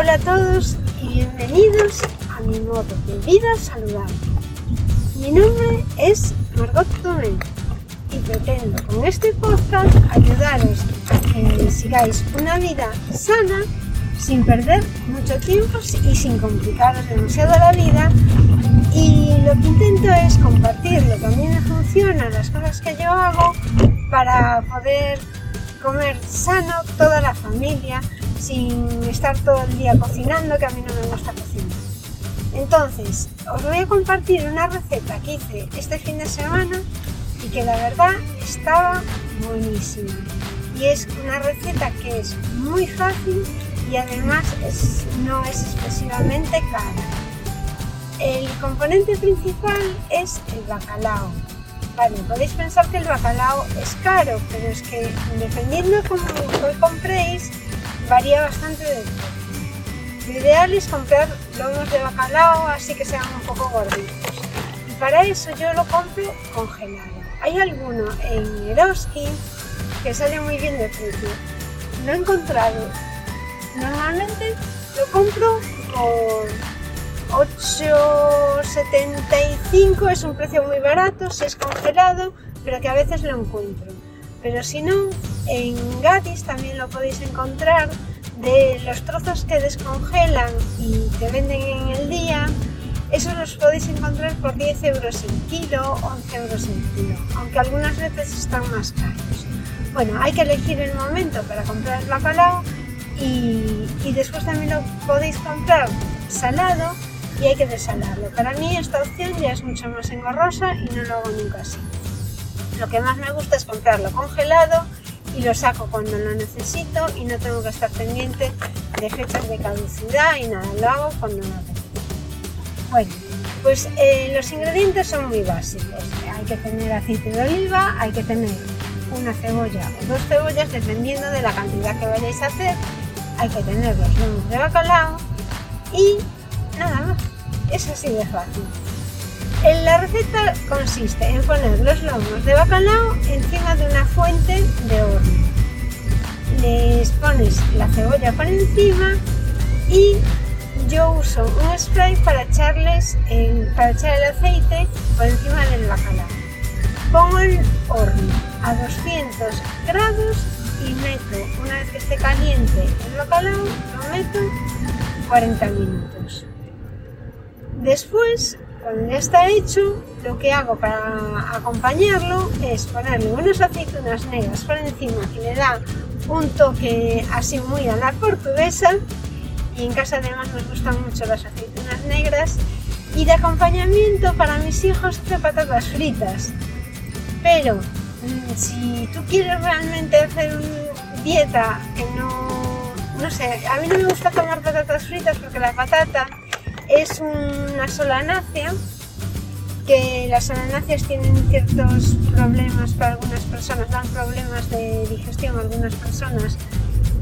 Hola a todos y bienvenidos a mi modo de vida saludable. Mi nombre es Margot Tomé y pretendo con este podcast ayudaros a que sigáis una vida sana sin perder mucho tiempo y sin complicaros demasiado la vida. Y lo que intento es compartir lo que a mí me funciona, las cosas que yo hago para poder comer sano toda la familia sin estar todo el día cocinando, que a mí no me gusta cocinar. Entonces, os voy a compartir una receta que hice este fin de semana y que la verdad estaba buenísima. Y es una receta que es muy fácil y además no es excesivamente cara. El componente principal es el bacalao. Vale, podéis pensar que el bacalao es caro, pero es que dependiendo cómo lo compréis, varía bastante de Lo ideal es comprar lomos de bacalao así que sean un poco gorditos. Y para eso yo lo compro congelado. Hay alguno en Eroski que sale muy bien de precio. Lo he encontrado. Normalmente lo compro por 8,75 es un precio muy barato si es congelado, pero que a veces lo encuentro. Pero si no, en Gatis también lo podéis encontrar de los trozos que descongelan y que venden en el día. Esos los podéis encontrar por 10 euros el kilo, 11 euros el kilo, aunque algunas veces están más caros. Bueno, hay que elegir el momento para comprar el bacalao y, y después también lo podéis comprar salado y hay que desalarlo. Para mí esta opción ya es mucho más engorrosa y no lo hago nunca así. Lo que más me gusta es comprarlo congelado y lo saco cuando lo necesito y no tengo que estar pendiente de fechas de caducidad y nada, lo hago cuando lo necesito. Bueno, pues eh, los ingredientes son muy básicos. Hay que tener aceite de oliva, hay que tener una cebolla o dos cebollas dependiendo de la cantidad que vayáis a hacer. Hay que tener los lomos de bacalao y nada más. Es así de fácil. La receta consiste en poner los lomos de bacalao encima de una fuente de horno. Les pones la cebolla por encima y yo uso un spray para echarles para echar el aceite por encima del bacalao. Pongo el horno a 200 grados y meto, una vez que esté caliente el bacalao, lo meto 40 minutos. Después, cuando ya está hecho, lo que hago para acompañarlo es ponerle unas aceitunas negras por encima que le da un toque así muy a la portuguesa y en casa además nos gustan mucho las aceitunas negras y de acompañamiento para mis hijos de patatas fritas. Pero mm, si tú quieres realmente hacer una dieta que no, no sé, a mí no me gusta tomar patatas fritas porque la patata es una solanácea que las solanáceas tienen ciertos problemas para algunas personas, dan problemas de digestión a algunas personas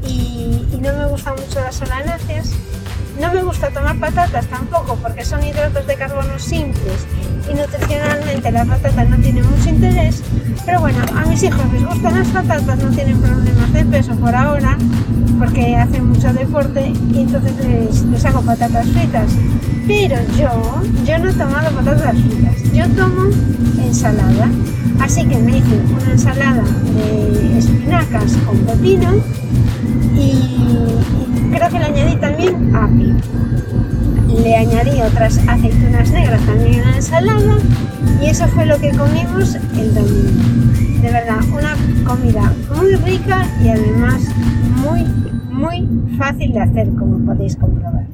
y, no me gustan mucho las solanáceas. No me gusta tomar patatas tampoco porque son hidratos de carbono simples y nutricionalmente la patata no tiene mucho interés. Pero bueno, a mis hijos les gustan las patatas, no tienen problemas de peso por ahora porque hacen mucho deporte y entonces les, les hago patatas fritas. Pero yo, yo no tomado patatas fritas, yo tomo ensalada. Así que me hice una ensalada de espinacas con pepino y, creo que le añadí también api. Le añadí otras aceitunas negras también a la ensalada y eso fue lo que comimos el domingo. De verdad, una comida muy rica y además muy, muy fácil de hacer como podéis comprobar.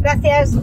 Gracias.